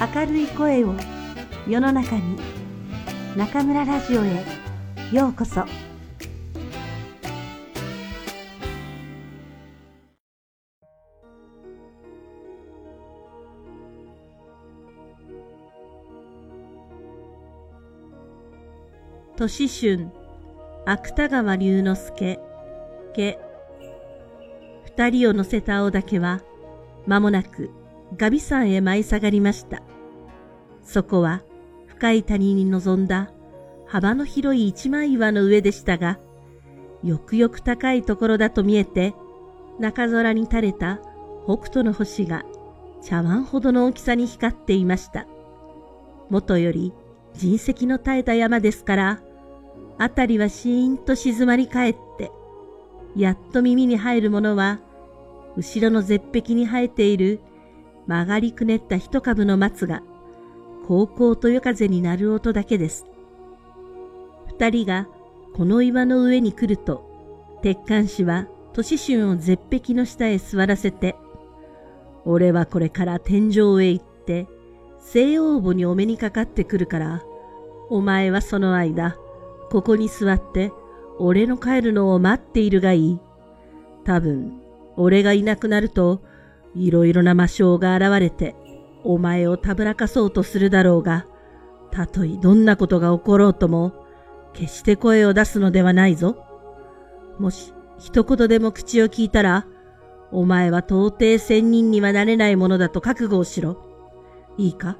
明るい声を世の中に中村ラジオへようこそ年春芥川龍之介家二人を乗せた青竹は間もなくガビ山へ舞い下がりました。そこは深い谷に臨んだ幅の広い一枚岩の上でしたが、よくよく高いところだと見えて、中空に垂れた北斗の星が茶碗ほどの大きさに光っていました。もとより人石の絶えた山ですから、あたりはシーンと静まり返って、やっと耳に入るものは、後ろの絶壁に生えている曲がりくねった一株の松が、高校と夜風になる音だけです。二人がこの岩の上に来ると、鉄管師は年春を絶壁の下へ座らせて、俺はこれから天井へ行って、西洋母にお目にかかってくるから、お前はその間、ここに座って、俺の帰るのを待っているがいい。多分、俺がいなくなると、いろいろな魔性が現れて、お前をたぶらかそうとするだろうが、たとえどんなことが起ころうとも、決して声を出すのではないぞ。もし一言でも口を聞いたら、お前は到底仙人にはなれないものだと覚悟をしろ。いいか？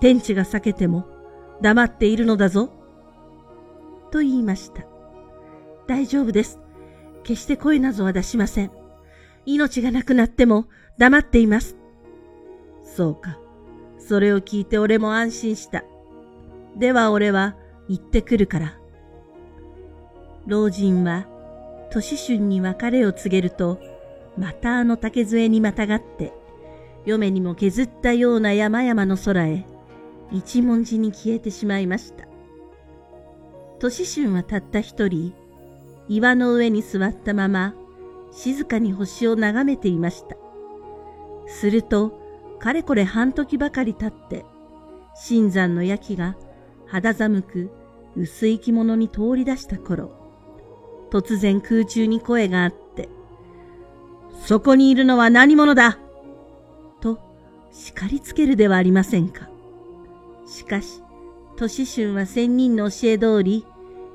天地が避けても黙っているのだぞ。と言いました。大丈夫です。決して声などは出しません。命がなくなっても黙っています。そうか。それを聞いて俺も安心した。では俺は行ってくるから。老人は年春に別れを告げると、またあの竹杖にまたがって、嫁にも削ったような山々の空へ、一文字に消えてしまいました。年春はたった一人、岩の上に座ったまま、静かに星を眺めていました。すると、かれこれ半時ばかり経って、新山の焼きが肌寒く薄い着物に通り出した頃、突然空中に声があって、そこにいるのは何者だ？と叱りつけるではありませんか。しかし、年春は仙人の教え通り、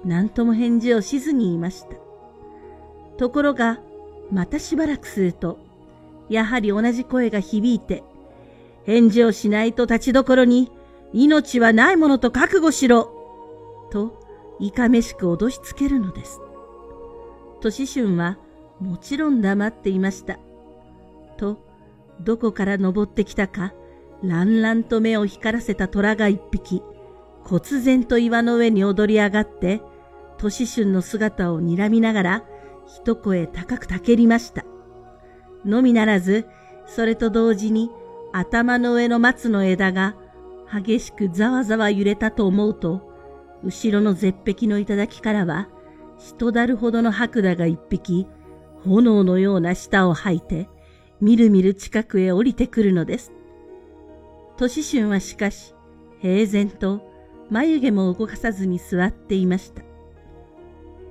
何とも返事をしずに言いました。ところが、またしばらくすると、やはり同じ声が響いて、返事をしないと立ちどころに、命はないものと覚悟しろと、いかめしく脅しつけるのです。年春は、もちろん黙っていました。と、どこから登ってきたか、乱々と目を光らせた虎が一匹、忽然と岩の上に踊り上がって、年春の姿を睨みながら、一声高くたけりました。のみならず、それと同時に頭の上の松の枝が激しくざわざわ揺れたと思うと、後ろの絶壁の頂からは、人だるほどの白蛇が一匹、炎のような舌を吐いて、みるみる近くへ降りてくるのです。年春はしかし、平然と眉毛も動かさずに座っていました。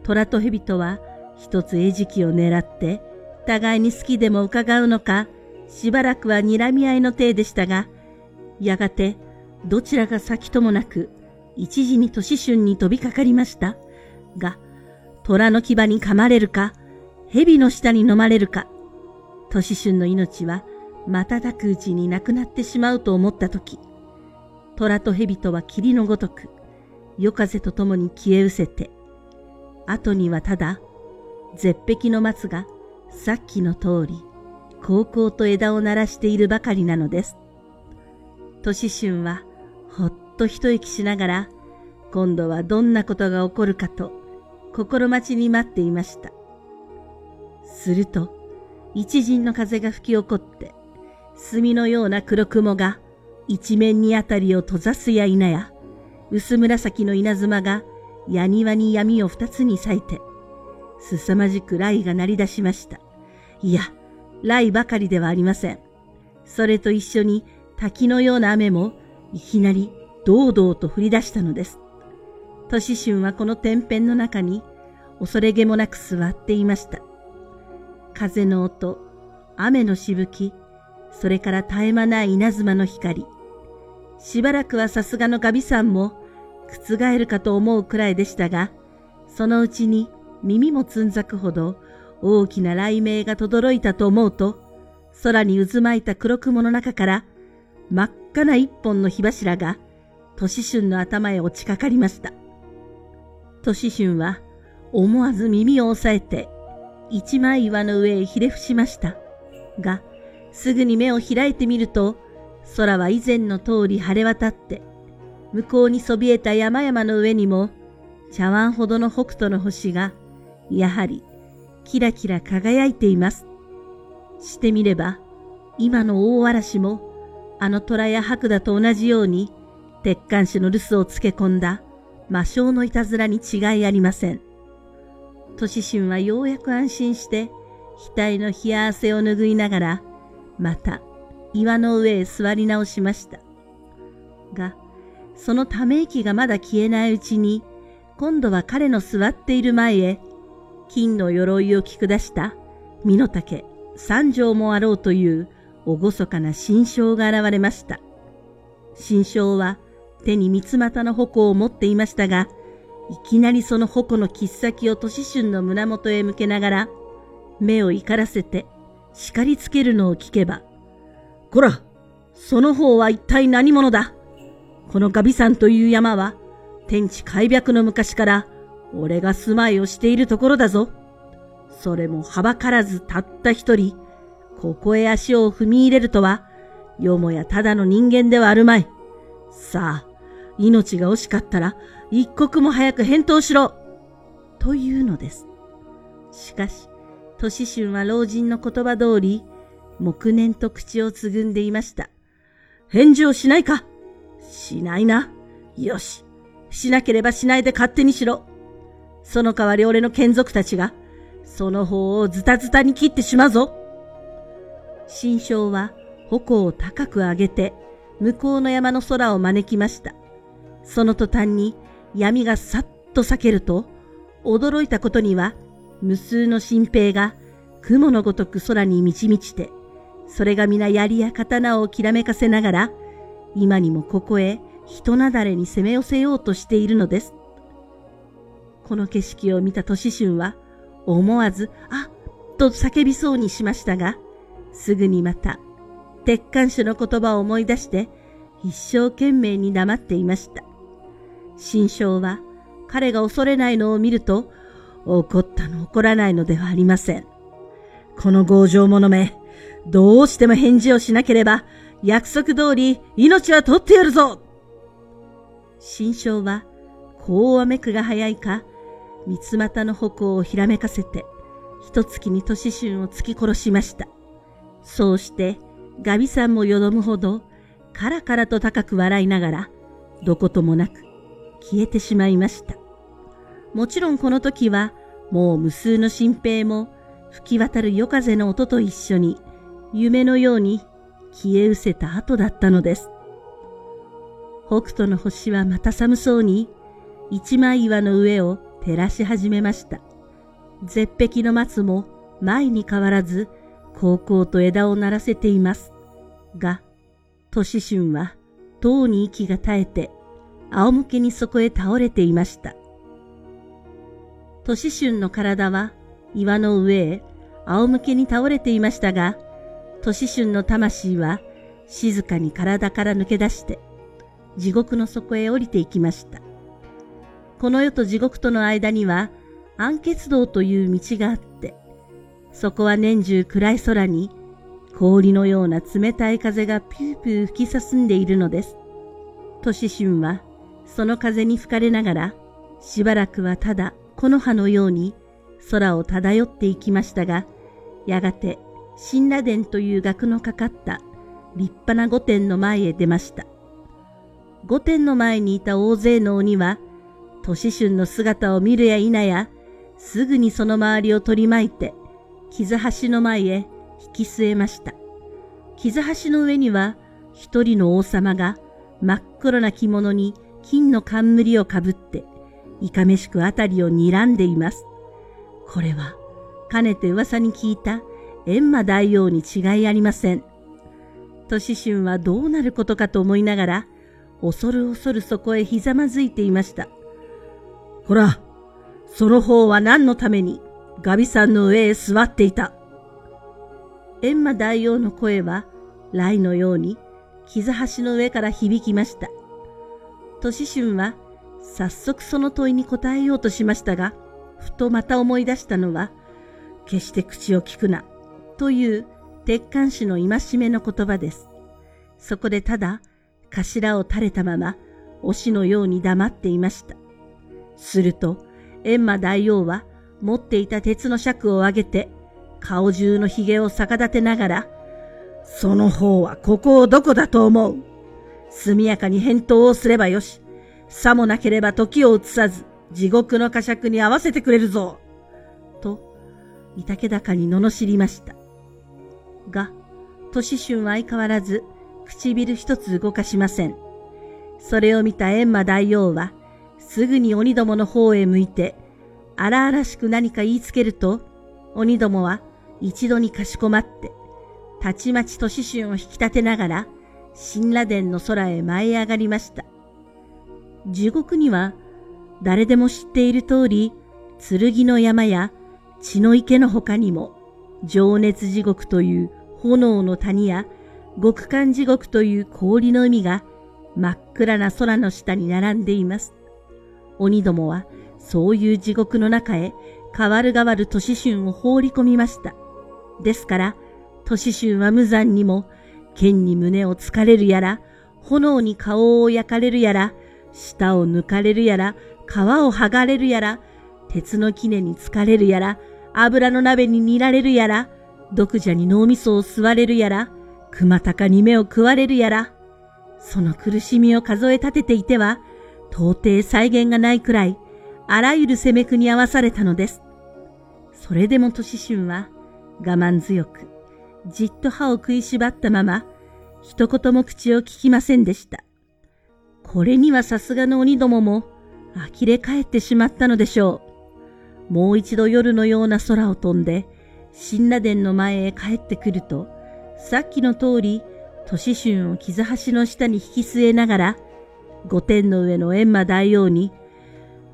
虎と蛇とは一つ餌食を狙って、互いに好きでも伺うのか、しばらくは睨み合いの体でしたが、やがてどちらが先ともなく、一時に年春に飛びかかりました。が、虎の牙に噛まれるか、蛇の下に飲まれるか、年春の命は瞬くうちになくなってしまうと思ったとき、虎と蛇とは霧のごとく、夜風とともに消え失せて、後にはただ、絶壁の松がさっきの通り、高校と枝を鳴らしているばかりなのです。年春はほっと一息しながら、今度はどんなことが起こるかと心待ちに待っていました。すると、一陣の風が吹き起こって、墨のような黒雲が一面にあたりを閉ざすや否や、薄紫の稲妻が矢庭に闇を二つに咲いて、凄まじく雷が鳴り出しました。いや、雷ばかりではありません。それと一緒に滝のような雨もいきなり堂々と降り出したのです。都市春はこの天辺の中に恐れげもなく座っていました。風の音、雨のしぶき、それから絶え間ない稲妻の光。しばらくはさすがのガビさんも覆るかと思うくらいでしたが、そのうちに耳もつんざくほど大きな雷鳴が轟いたと思うと、空に渦巻いた黒雲の中から真っ赤な一本の火柱が、都市春の頭へ落ちかかりました。都市春は思わず耳を押さえて、一枚岩の上へひれ伏しました。が、すぐに目を開いてみると、空は以前の通り晴れ渡って、向こうにそびえた山々の上にも、茶碗ほどの北斗の星が、やはり、キラキラ輝いています。してみれば、今の大嵐も、あの虎や白蛇と同じように、鉄管師の留守をつけ込んだ魔性のいたずらに違いありません。都市神はようやく安心して、額の冷や汗を拭いながら、また岩の上へ座り直しました。が、そのため息がまだ消えないうちに、今度は彼の座っている前へ、金の鎧を着下した身の丈三条もあろうという厳かな新章が現れました。新章は手に三つ股の矛を持っていましたが、いきなりその矛の切っ先を年春の胸元へ向けながら、目を怒らせて叱りつけるのを聞けば、こら、その方は一体何者だ？このガビ山という山は、天地開闢の昔から、俺が住まいをしているところだぞ。それもはばからずたった一人、ここへ足を踏み入れるとは、よもやただの人間ではあるまい。さあ、命が惜しかったら、一刻も早く返答しろというのです。しかし、年春は老人の言葉通り、黙念と口をつぐんでいました。返事をしないかしないな。よし。しなければしないで勝手にしろ。その代わり俺の眷属たちが、その方をズタズタに切ってしまうぞ。新章は矛を高く上げて、向こうの山の空を招きました。その途端に闇がさっと裂けると、驚いたことには、無数の新兵が雲のごとく空に満ち満ちて、それが皆槍や刀をきらめかせながら、今にもここへ人なだれに攻め寄せようとしているのです。この景色を見た年春は、思わず、あっと叫びそうにしましたが、すぐにまた、鉄管種の言葉を思い出して、一生懸命に黙っていました。新章は、彼が恐れないのを見ると、怒ったの怒らないのではありません。この強情者め、どうしても返事をしなければ、約束通り命は取ってやるぞ新章は、こうわめくが早いか、三つ股の矛をひらめかせて、一月に年春を突き殺しました。そうして、ガビさんもよどむほど、カラカラと高く笑いながら、どこともなく消えてしまいました。もちろんこの時は、もう無数の新兵も吹き渡る夜風の音と一緒に、夢のように消え失せた後だったのです。北斗の星はまた寒そうに、一枚岩の上を照らし始めました。絶壁の松も前に変わらず、高校と枝を鳴らせています。が、年春は、とうに息が絶えて、仰向けにそこへ倒れていました。年春の体は岩の上へ仰向けに倒れていましたが、年春の魂は静かに体から抜け出して、地獄の底へ降りていきました。この世と地獄との間には、暗血道という道があって、そこは年中暗い空に氷のような冷たい風がピューピュー吹き進んでいるのです。年春はその風に吹かれながら、しばらくはただ木の葉のように空を漂っていきましたが、やがて神羅殿という額のかかった立派な御殿の前へ出ました。御殿の前にいた大勢の鬼は、年春の姿を見るや否や、すぐにその周りを取り巻いて、傷橋の前へ引き据えました。傷橋の上には、一人の王様が真っ黒な着物に金の冠をかぶって、いかめしくあたりを睨んでいます。これは、かねて噂に聞いた閻魔大王に違いありません。都市春はどうなることかと思いながら、恐る恐るそこへひざまずいていました。ほら、その方は何のためにガビさんの上へ座っていた。閻魔大王の声は、雷のように、傷端の上から響きました。都市春は、早速その問いに答えようとしましたが、ふとまた思い出したのは、決して口を聞くな、という鉄管師の戒めの言葉です。そこでただ、頭を垂れたまま、推しのように黙っていました。すると、閻魔大王は、持っていた鉄の尺を上げて、顔中の髭を逆立てながら、その方はここをどこだと思う速やかに返答をすればよし。さもなければ時を移さず、地獄の呵責に合わせてくれるぞ。と、いたけ高に罵りました。が、年春は相変わらず、唇一つ動かしません。それを見た閻魔大王は、すぐに鬼どもの方へ向いて、荒々しく何か言いつけると、鬼どもは一度にかしこまって、たちまち年春を引き立てながら、神羅殿の空へ舞い上がりました。地獄には、誰でも知っている通り、剣の山や血の池の他にも、情熱地獄という炎の谷や、極寒地獄という氷の海が真っ暗な空の下に並んでいます。鬼どもはそういう地獄の中へ変わる変わる年春を放り込みました。ですから、年春は無残にも、剣に胸を突かれるやら、炎に顔を焼かれるやら、舌を抜かれるやら、皮を剥がれるやら、鉄の杵に疲れるやら、油の鍋に煮られるやら、毒蛇に脳みそを吸われるやら、熊高に目を食われるやら、その苦しみを数え立てていては、到底再現がないくらい、あらゆる攻めくに合わされたのです。それでも年春は我慢強く、じっと歯を食いしばったまま、一言も口を聞きませんでした。これにはさすがの鬼どもも、呆れ返ってしまったのでしょう。もう一度夜のような空を飛んで、神羅殿の前へ帰ってくると、さっきの通り、年春を傷端の下に引き据えながら、御殿の上の閻魔大王に、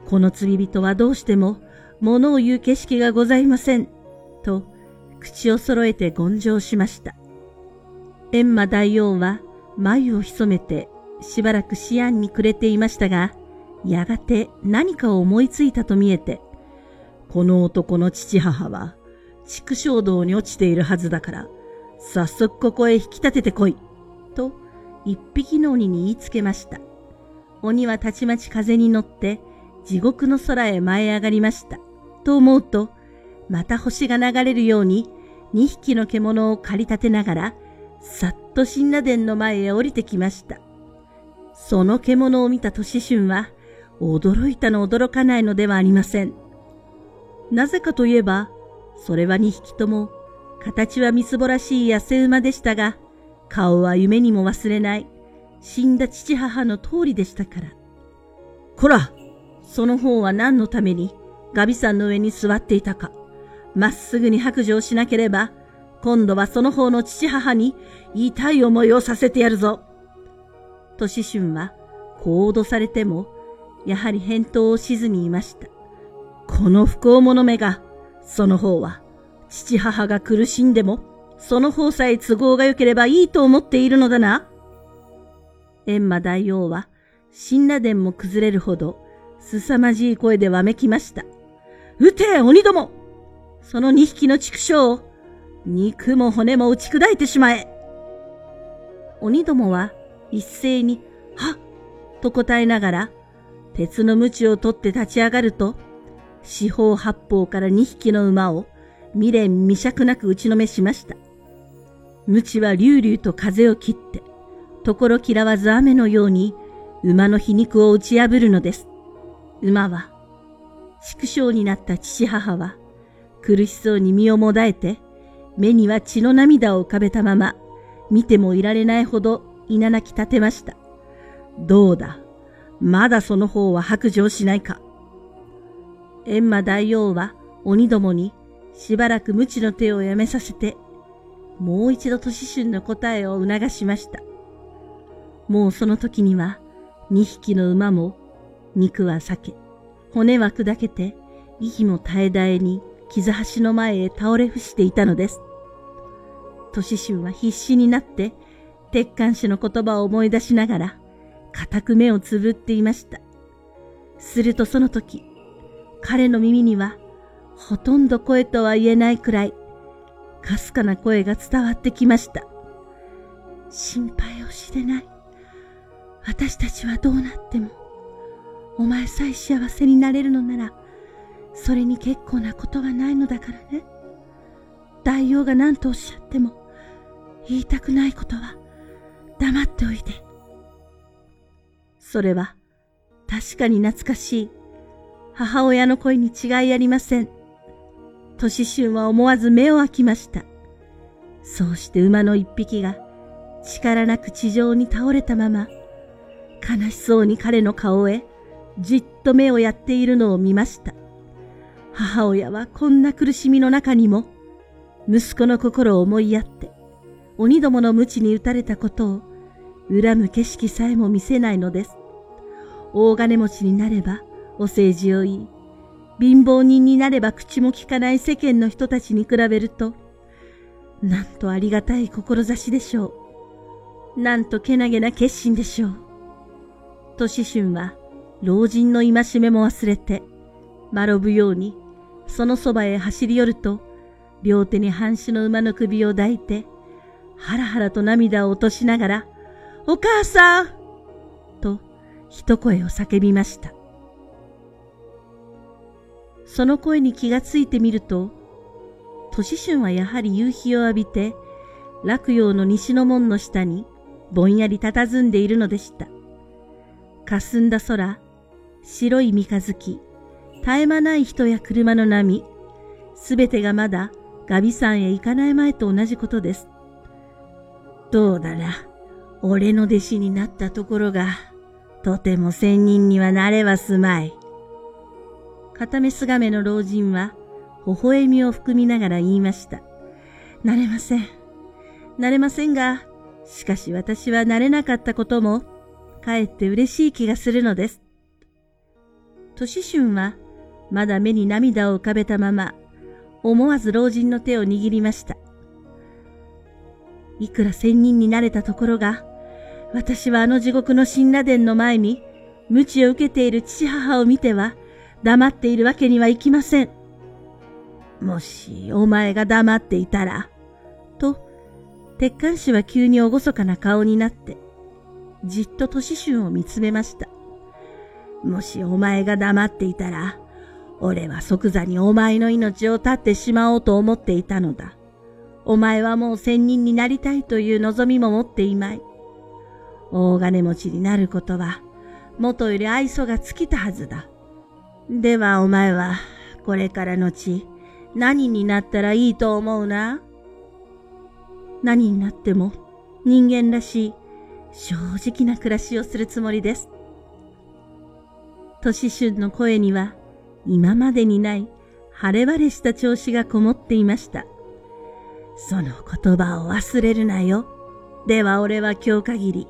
この釣り人はどうしても物を言う景色がございません、と口を揃えて言上しました。閻魔大王は眉を潜めてしばらく思案に暮れていましたが、やがて何かを思いついたと見えて、この男の父母は畜生道に落ちているはずだから、早速ここへ引き立ててこい、と一匹の鬼に言いつけました。鬼はたちまち風に乗って地獄の空へ舞い上がりました。と思うと、また星が流れるように2匹の獣を駆り立てながら、さっと神羅殿の前へ降りてきました。その獣を見た年春は、驚いたの驚かないのではありません。なぜかといえば、それは2匹とも、形はみすぼらしい痩せ馬でしたが、顔は夢にも忘れない、死んだ父母の通りでしたから。こらその方は何のために、ガビさんの上に座っていたか。まっすぐに白状しなければ、今度はその方の父母に痛い思いをさせてやるぞ。と子春は、こう脅されても、やはり返答をしずにいました。この不幸者めが、その方は、父母が苦しんでも、その方さえ都合が良ければいいと思っているのだな。閻魔大王は、神羅殿も崩れるほど、凄まじい声でわめきました。撃て、鬼どもその二匹の畜生を、肉も骨も打ち砕いてしまえ。鬼どもは一斉に、はっと答えながら、鉄の鞭を取って立ち上がると、四方八方から二匹の馬を未練未釈なく打ちのめしました。鞭は隆々と風を切って、ところ嫌わず雨のように馬の皮肉を打ち破るのです。馬は、畜生になった父母は、苦しそうに身をもだえて、目には血の涙を浮かべたまま、見てもいられないほど稲泣き立てました。どうだ、まだその方は白状しないか。閻魔大王は鬼どもにしばらく無知の手をやめさせて、もう一度都市春の答えを促しました。もうその時には、二匹の馬も、肉は裂け、骨は砕けて、息も絶え絶えに傷橋の前へ倒れ伏していたのです。都市春は必死になって、鉄管師の言葉を思い出しながら、固く目をつぶっていました。するとその時、彼の耳には、ほとんど声とは言えないくらい、かすかな声が伝わってきました。心配をしてない。私たちはどうなっても、お前さえ幸せになれるのなら、それに結構なことはないのだからね。大王が何とおっしゃっても、言いたくないことは、黙っておいて。それは、確かに懐かしい、母親の声に違いありません。都市春は思わず目を開きました。そうして馬の一匹が力なく地上に倒れたまま、悲しそうに彼の顔へじっと目をやっているのを見ました。母親はこんな苦しみの中にも、息子の心を思いやって、鬼どもの無知に打たれたことを恨む景色さえも見せないのです。大金持ちになればお政治を言い、貧乏人になれば口も聞かない世間の人たちに比べると、なんとありがたい志でしょう。なんとけなげな決心でしょう。とし春は、老人の戒めも忘れて、丸ぶように、そのそばへ走り寄ると、両手に半種の馬の首を抱いて、はらはらと涙を落としながら、お母さんと一声を叫びました。その声に気がついてみると、年春はやはり夕日を浴びて、落葉の西の門の下にぼんやり佇んでいるのでした。霞んだ空、白い三日月、絶え間ない人や車の波、すべてがまだガビ山へ行かない前と同じことです。どうだな、俺の弟子になったところが、とても仙人にはなれはすまい。片目すがめの老人は、微笑みを含みながら言いました。なれません。なれませんが、しかし私はなれなかったことも、かえって嬉しい気がするのです。年春は、まだ目に涙を浮かべたまま、思わず老人の手を握りました。いくら仙人になれたところが、私はあの地獄の神羅殿の前に、鞭を受けている父母を見ては、黙っているわけにはいきません。もしお前が黙っていたら、と、鉄管師は急に厳かな顔になって、じっと年春を見つめました。もしお前が黙っていたら、俺は即座にお前の命を絶ってしまおうと思っていたのだ。お前はもう仙人になりたいという望みも持っていまい。大金持ちになることは、元より愛想が尽きたはずだ。ではお前は、これからのち、何になったらいいと思うな？何になっても、人間らしい、正直な暮らしをするつもりです。年春の声には、今までにない晴れ晴れした調子がこもっていました。その言葉を忘れるなよ。では俺は今日限り、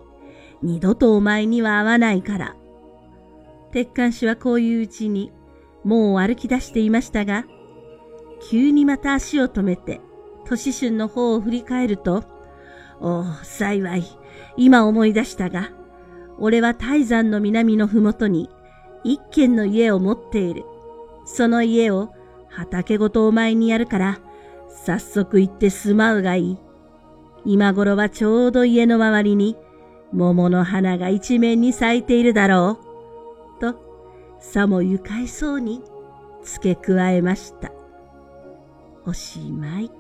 二度とお前には会わないから。鉄管師はこういううちに、もう歩き出していましたが、急にまた足を止めて、年春の方を振り返ると、おお、幸い、今思い出したが、俺は泰山の南のふもとに一軒の家を持っている。その家を畑ごとお前にやるから、早速行って住まうがいい。今頃はちょうど家の周りに桃の花が一面に咲いているだろう。と、さも愉快そうに付け加えました。おしまい。